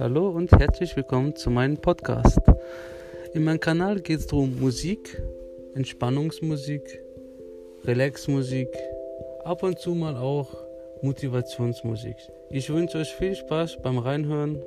Hallo und herzlich willkommen zu meinem Podcast. In meinem Kanal geht es darum Musik, Entspannungsmusik, Relaxmusik, ab und zu mal auch Motivationsmusik. Ich wünsche euch viel Spaß beim Reinhören